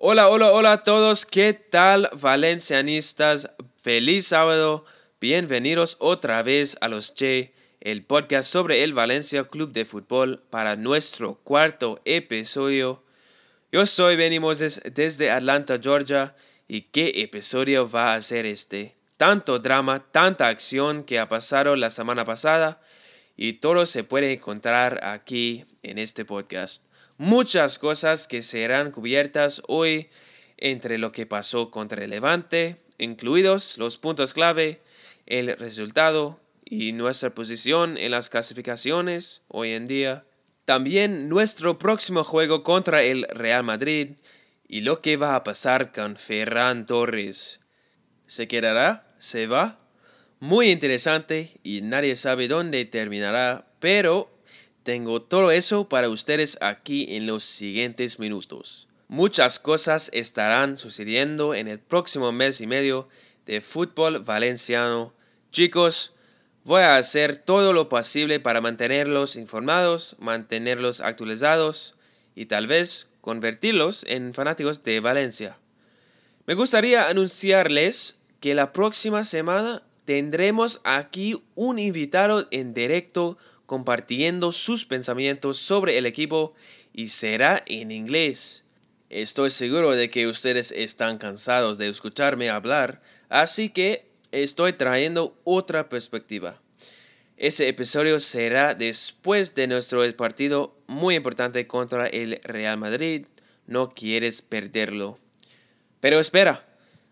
Hola, hola, hola a todos. ¿Qué tal, valencianistas? Feliz sábado. Bienvenidos otra vez a Los Che, el podcast sobre el Valencia Club de Fútbol para nuestro cuarto episodio. Yo soy Benny Moses desde Atlanta, Georgia. ¿Y qué episodio va a ser este? Tanto drama, tanta acción que ha pasado la semana pasada y todo se puede encontrar aquí en este podcast muchas cosas que serán cubiertas hoy entre lo que pasó contra el Levante, incluidos los puntos clave, el resultado y nuestra posición en las clasificaciones hoy en día. También nuestro próximo juego contra el Real Madrid y lo que va a pasar con Ferran Torres. ¿Se quedará? ¿Se va? Muy interesante y nadie sabe dónde terminará, pero tengo todo eso para ustedes aquí en los siguientes minutos. Muchas cosas estarán sucediendo en el próximo mes y medio de fútbol valenciano. Chicos, voy a hacer todo lo posible para mantenerlos informados, mantenerlos actualizados y tal vez convertirlos en fanáticos de Valencia. Me gustaría anunciarles que la próxima semana tendremos aquí un invitado en directo compartiendo sus pensamientos sobre el equipo y será en inglés. Estoy seguro de que ustedes están cansados de escucharme hablar, así que estoy trayendo otra perspectiva. Ese episodio será después de nuestro partido muy importante contra el Real Madrid. No quieres perderlo. Pero espera,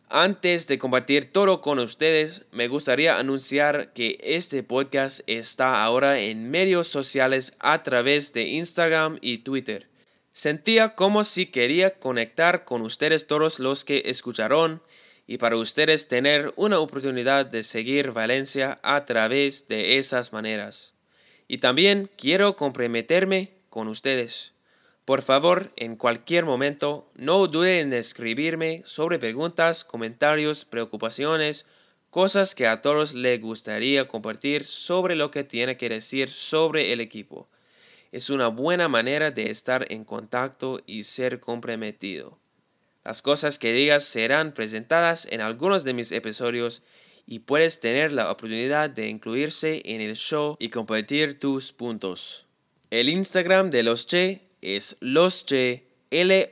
antes de compartir todo con ustedes, me gustaría anunciar que este podcast está ahora en medios sociales a través de Instagram y Twitter. Sentía como si quería conectar con ustedes todos los que escucharon y para ustedes tener una oportunidad de seguir Valencia a través de esas maneras. Y también quiero comprometerme con ustedes. Por favor, en cualquier momento, no duden en escribirme sobre preguntas, comentarios, preocupaciones, cosas que a todos les gustaría compartir sobre lo que tiene que decir sobre el equipo. Es una buena manera de estar en contacto y ser comprometido. Las cosas que digas serán presentadas en algunos de mis episodios y puedes tener la oportunidad de incluirse en el show y compartir tus puntos. El Instagram de los Che es Losche, L-O-S-C-H-E-S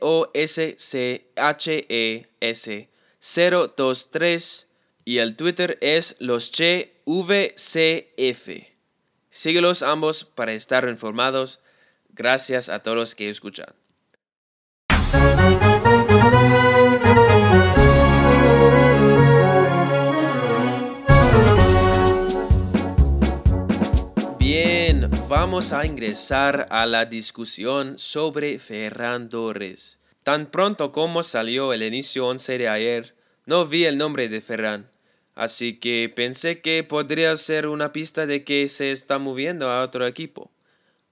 023 y el Twitter es Losche VCF. Síguelos ambos para estar informados. Gracias a todos los que escuchan. Vamos a ingresar a la discusión sobre Ferran Torres. Tan pronto como salió el inicio 11 de ayer, no vi el nombre de Ferran, así que pensé que podría ser una pista de que se está moviendo a otro equipo.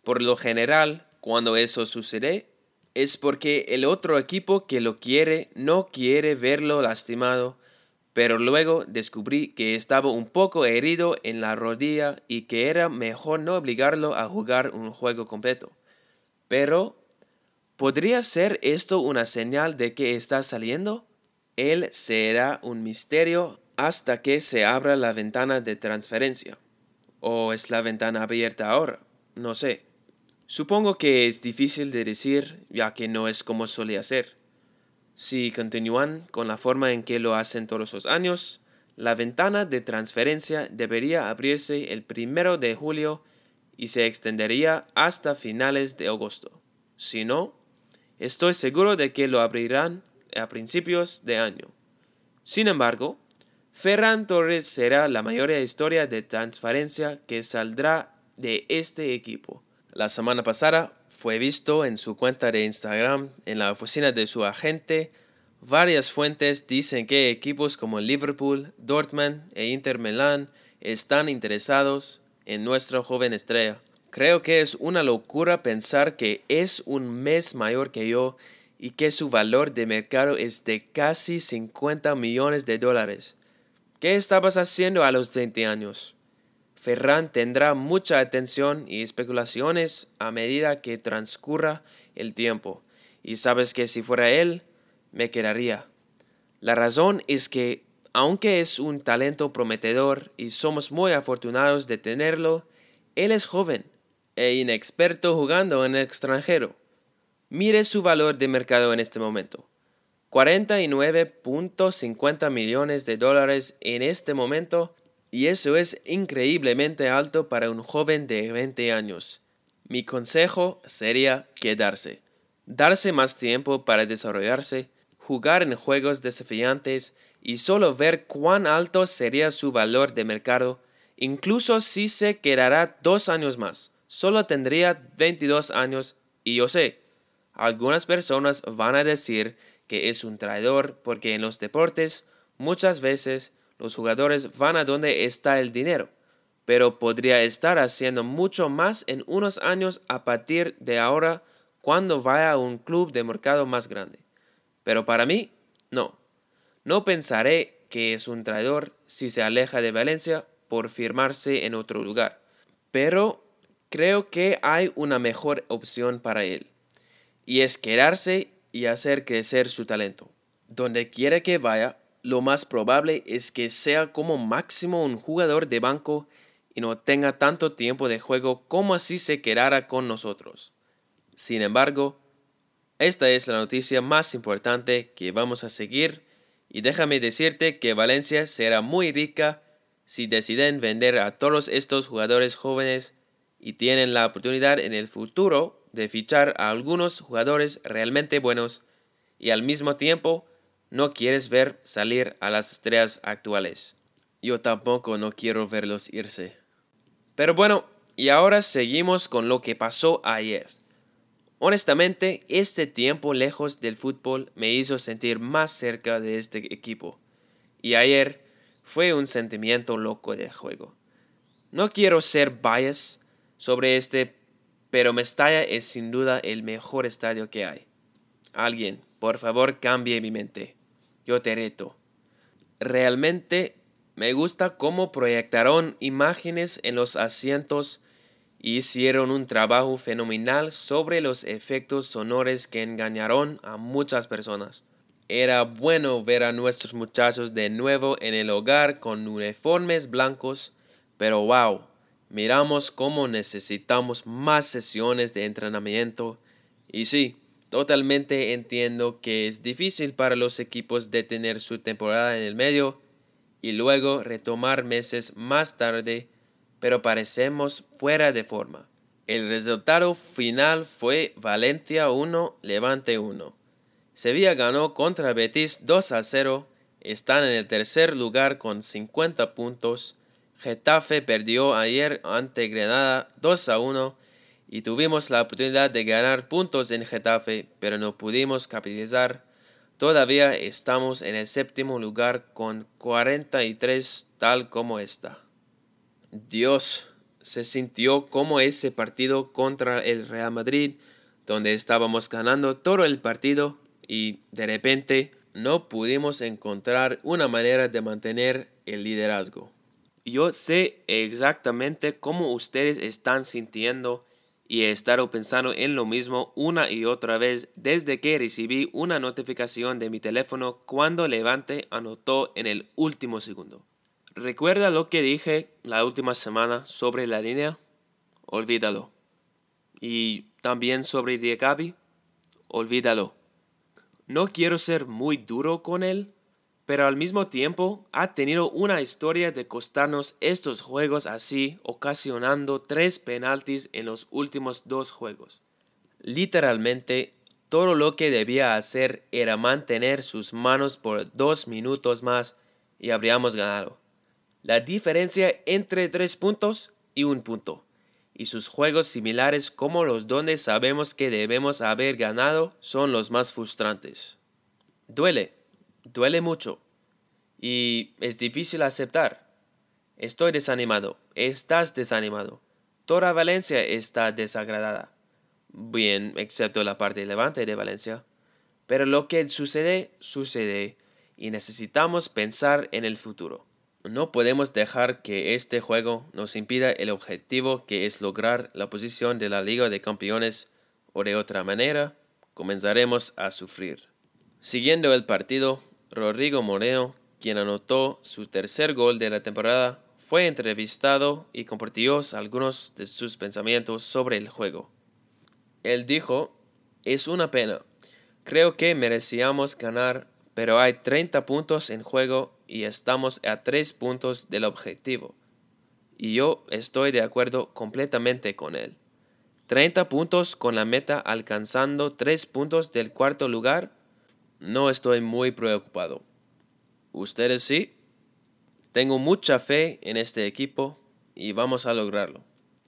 Por lo general, cuando eso sucede, es porque el otro equipo que lo quiere no quiere verlo lastimado pero luego descubrí que estaba un poco herido en la rodilla y que era mejor no obligarlo a jugar un juego completo. Pero, ¿podría ser esto una señal de que está saliendo? Él será un misterio hasta que se abra la ventana de transferencia. ¿O es la ventana abierta ahora? No sé. Supongo que es difícil de decir, ya que no es como solía ser. Si continúan con la forma en que lo hacen todos los años, la ventana de transferencia debería abrirse el primero de julio y se extendería hasta finales de agosto. Si no, estoy seguro de que lo abrirán a principios de año. Sin embargo, Ferran Torres será la mayor historia de transferencia que saldrá de este equipo. La semana pasada fue visto en su cuenta de Instagram en la oficina de su agente. Varias fuentes dicen que equipos como Liverpool, Dortmund e Inter Milan están interesados en nuestra joven estrella. Creo que es una locura pensar que es un mes mayor que yo y que su valor de mercado es de casi 50 millones de dólares. ¿Qué estabas haciendo a los 20 años? Ferran tendrá mucha atención y especulaciones a medida que transcurra el tiempo. Y sabes que si fuera él, me quedaría. La razón es que, aunque es un talento prometedor y somos muy afortunados de tenerlo, él es joven e inexperto jugando en el extranjero. Mire su valor de mercado en este momento. 49.50 millones de dólares en este momento y eso es increíblemente alto para un joven de 20 años. Mi consejo sería quedarse, darse más tiempo para desarrollarse, jugar en juegos desafiantes y solo ver cuán alto sería su valor de mercado, incluso si se quedará dos años más. Solo tendría 22 años y yo sé, algunas personas van a decir que es un traidor porque en los deportes muchas veces los jugadores van a donde está el dinero, pero podría estar haciendo mucho más en unos años a partir de ahora cuando vaya a un club de mercado más grande. Pero para mí, no. No pensaré que es un traidor si se aleja de Valencia por firmarse en otro lugar. Pero creo que hay una mejor opción para él. Y es quedarse y hacer crecer su talento. Donde quiera que vaya, lo más probable es que sea como máximo un jugador de banco y no tenga tanto tiempo de juego como si se quedara con nosotros. Sin embargo, esta es la noticia más importante que vamos a seguir y déjame decirte que Valencia será muy rica si deciden vender a todos estos jugadores jóvenes y tienen la oportunidad en el futuro de fichar a algunos jugadores realmente buenos y al mismo tiempo no quieres ver salir a las estrellas actuales. Yo tampoco no quiero verlos irse. Pero bueno, y ahora seguimos con lo que pasó ayer. Honestamente, este tiempo lejos del fútbol me hizo sentir más cerca de este equipo. Y ayer fue un sentimiento loco de juego. No quiero ser bias sobre este pero Mestalla es sin duda el mejor estadio que hay. Alguien, por favor, cambie mi mente. Yo te reto. Realmente me gusta cómo proyectaron imágenes en los asientos y hicieron un trabajo fenomenal sobre los efectos sonores que engañaron a muchas personas. Era bueno ver a nuestros muchachos de nuevo en el hogar con uniformes blancos, pero wow, miramos cómo necesitamos más sesiones de entrenamiento y sí, totalmente entiendo que es difícil para los equipos detener su temporada en el medio y luego retomar meses más tarde, pero parecemos fuera de forma. El resultado final fue Valencia 1, Levante 1. Sevilla ganó contra Betis 2 a 0, están en el tercer lugar con 50 puntos, Getafe perdió ayer ante Granada 2 a 1 y tuvimos la oportunidad de ganar puntos en Getafe, pero no pudimos capitalizar. Todavía estamos en el séptimo lugar con 43 tal como está. Dios, se sintió como ese partido contra el Real Madrid, donde estábamos ganando todo el partido y de repente no pudimos encontrar una manera de mantener el liderazgo. Yo sé exactamente cómo ustedes están sintiendo y he estado pensando en lo mismo una y otra vez desde que recibí una notificación de mi teléfono cuando Levante anotó en el último segundo. ¿Recuerda lo que dije la última semana sobre la línea? Olvídalo. Y también sobre Diacabi? Olvídalo. No quiero ser muy duro con él, pero al mismo tiempo ha tenido una historia de costarnos estos juegos así, ocasionando tres penaltis en los últimos dos juegos. Literalmente, todo lo que debía hacer era mantener sus manos por dos minutos más y habríamos ganado. La diferencia entre tres puntos y un punto. Y sus juegos similares como los donde sabemos que debemos haber ganado son los más frustrantes. Duele, duele mucho y es difícil aceptar. Estoy desanimado, estás desanimado. Toda Valencia está desagradada. Bien, excepto la parte levante de Valencia. Pero lo que sucede, sucede y necesitamos pensar en el futuro. No podemos dejar que este juego nos impida el objetivo que es lograr la posición de la Liga de Campeones o de otra manera comenzaremos a sufrir. Siguiendo el partido, Rodrigo Moreno, quien anotó su tercer gol de la temporada, fue entrevistado y compartió algunos de sus pensamientos sobre el juego. Él dijo, es una pena. Creo que merecíamos ganar, pero hay 30 puntos en juego y estamos a 3 puntos del objetivo. Y yo estoy de acuerdo completamente con él. 30 puntos con la meta alcanzando 3 puntos del cuarto lugar no estoy muy preocupado. ¿Ustedes sí? Tengo mucha fe en este equipo y vamos a lograrlo.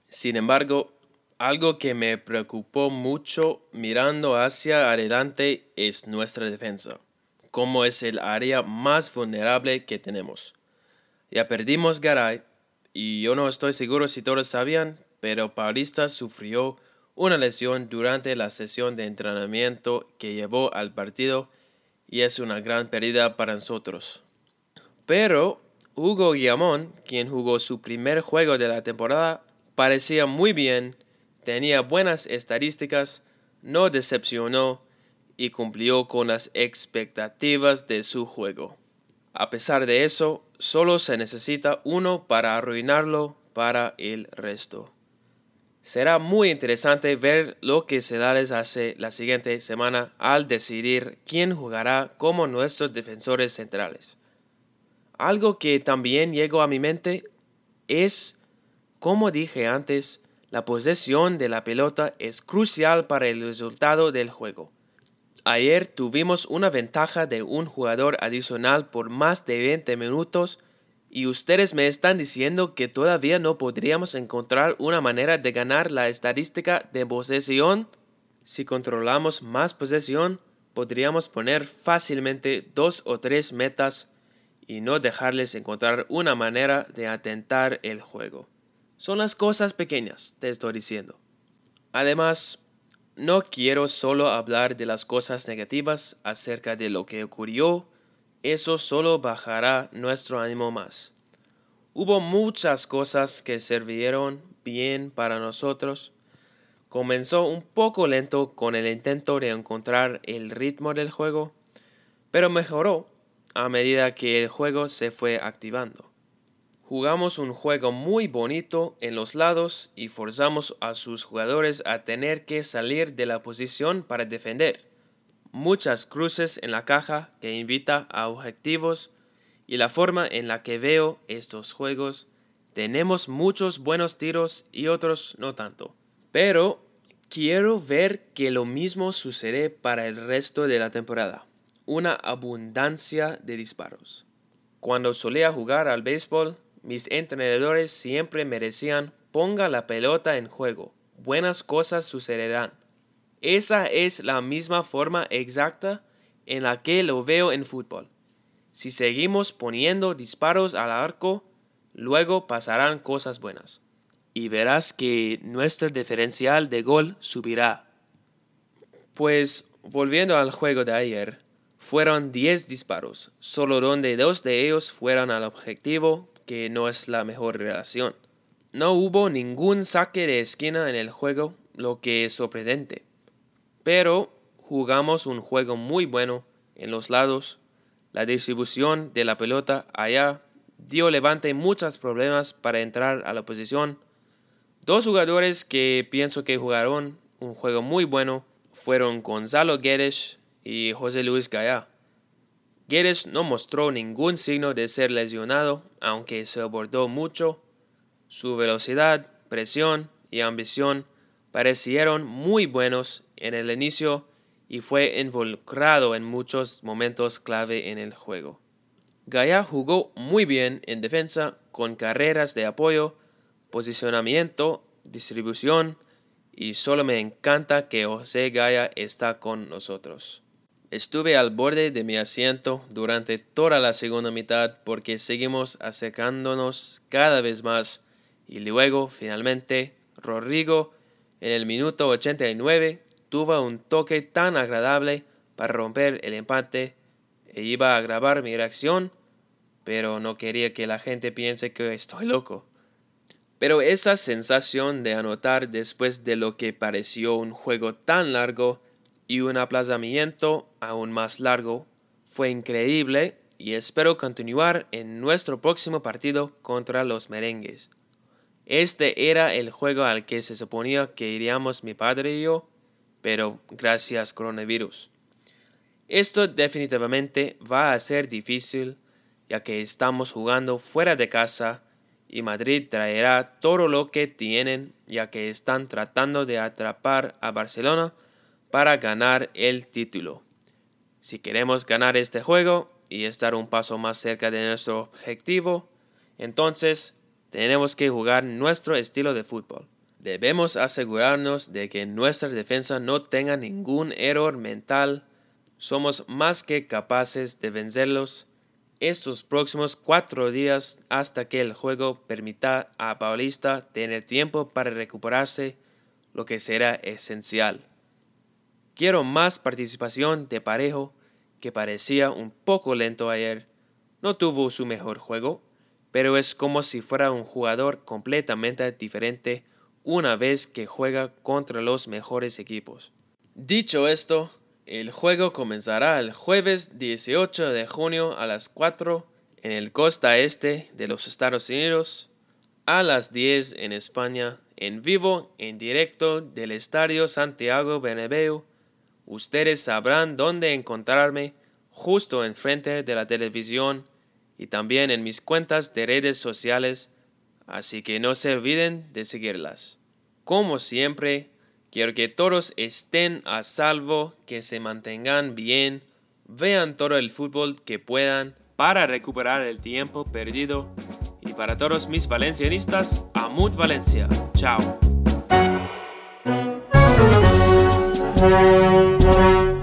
Sin embargo, algo que me preocupó mucho mirando hacia adelante es nuestra defensa, como es el área más vulnerable que tenemos. Ya perdimos Garay y yo no estoy seguro si todos sabían, pero Paulista sufrió una lesión durante la sesión de entrenamiento que llevó al partido y es una gran pérdida para nosotros. Pero Hugo Guillamón, quien jugó su primer juego de la temporada, parecía muy bien, tenía buenas estadísticas, no decepcionó y cumplió con las expectativas de su juego. A pesar de eso, solo se necesita uno para arruinarlo para el resto. Será muy interesante ver lo que les hace la siguiente semana al decidir quién jugará como nuestros defensores centrales. Algo que también llegó a mi mente es, como dije antes, la posesión de la pelota es crucial para el resultado del juego. Ayer tuvimos una ventaja de un jugador adicional por más de 20 minutos y ustedes me están diciendo que todavía no podríamos encontrar una manera de ganar la estadística de posesión. Si controlamos más posesión, podríamos poner fácilmente dos o tres metas y no dejarles encontrar una manera de atentar el juego. Son las cosas pequeñas, te estoy diciendo. Además, no quiero solo hablar de las cosas negativas acerca de lo que ocurrió eso solo bajará nuestro ánimo más. Hubo muchas cosas que sirvieron bien para nosotros. Comenzó un poco lento con el intento de encontrar el ritmo del juego, pero mejoró a medida que el juego se fue activando. Jugamos un juego muy bonito en los lados y forzamos a sus jugadores a tener que salir de la posición para defender muchas cruces en la caja que invita a objetivos y la forma en la que veo estos juegos, tenemos muchos buenos tiros y otros no tanto. Pero quiero ver que lo mismo sucede para el resto de la temporada. Una abundancia de disparos. Cuando solía jugar al béisbol, mis entrenadores siempre me decían ponga la pelota en juego, buenas cosas sucederán. Esa es la misma forma exacta en la que lo veo en fútbol. Si seguimos poniendo disparos al arco, luego pasarán cosas buenas. Y verás que nuestro diferencial de gol subirá. Pues, volviendo al juego de ayer, fueron 10 disparos, solo donde dos de ellos fueron al objetivo, que no es la mejor relación. No hubo ningún saque de esquina en el juego, lo que es sorprendente pero jugamos un juego muy bueno en los lados. La distribución de la pelota allá dio Levante muchos problemas para entrar a la posición. Dos jugadores que pienso que jugaron un juego muy bueno fueron Gonzalo Guedes y José Luis Gaya. Guedes no mostró ningún signo de ser lesionado, aunque se abordó mucho. Su velocidad, presión y ambición parecieron muy buenos en el inicio y fue involucrado en muchos momentos clave en el juego. Gaia jugó muy bien en defensa con carreras de apoyo, posicionamiento, distribución y solo me encanta que José Gaia está con nosotros. Estuve al borde de mi asiento durante toda la segunda mitad porque seguimos acercándonos cada vez más y luego finalmente Rodrigo en el minuto 89 tuvo un toque tan agradable para romper el empate e iba a grabar mi reacción, pero no quería que la gente piense que estoy loco. Pero esa sensación de anotar después de lo que pareció un juego tan largo y un aplazamiento aún más largo. Fue increíble y espero continuar en nuestro próximo partido contra los merengues. Este era el juego al que se suponía que iríamos mi padre y yo, pero gracias coronavirus. Esto definitivamente va a ser difícil, ya que estamos jugando fuera de casa y Madrid traerá todo lo que tienen, ya que están tratando de atrapar a Barcelona para ganar el título. Si queremos ganar este juego y estar un paso más cerca de nuestro objetivo, entonces tenemos que jugar nuestro estilo de fútbol. Debemos asegurarnos de que nuestra defensa no tenga ningún error mental. Somos más que capaces de vencerlos estos próximos cuatro días hasta que el juego permita a Paulista tener tiempo para recuperarse, lo que será esencial. Quiero más participación de Parejo, que parecía un poco lento ayer. No tuvo su mejor juego, pero es como si fuera un jugador completamente diferente una vez que juega contra los mejores equipos. Dicho esto, el juego comenzará el jueves 18 de junio a las 4 en el costa este de los Estados Unidos, a las 10 en España, en vivo, en directo del Estadio Santiago Bernabéu. Ustedes sabrán dónde encontrarme justo enfrente de la televisión y también en mis cuentas de redes sociales, así que no se olviden de seguirlas. Como siempre, Quiero que todos estén a salvo, que se mantengan bien, vean todo el fútbol que puedan para recuperar el tiempo perdido. Y para todos mis valencianistas, Amut Valencia. Chao.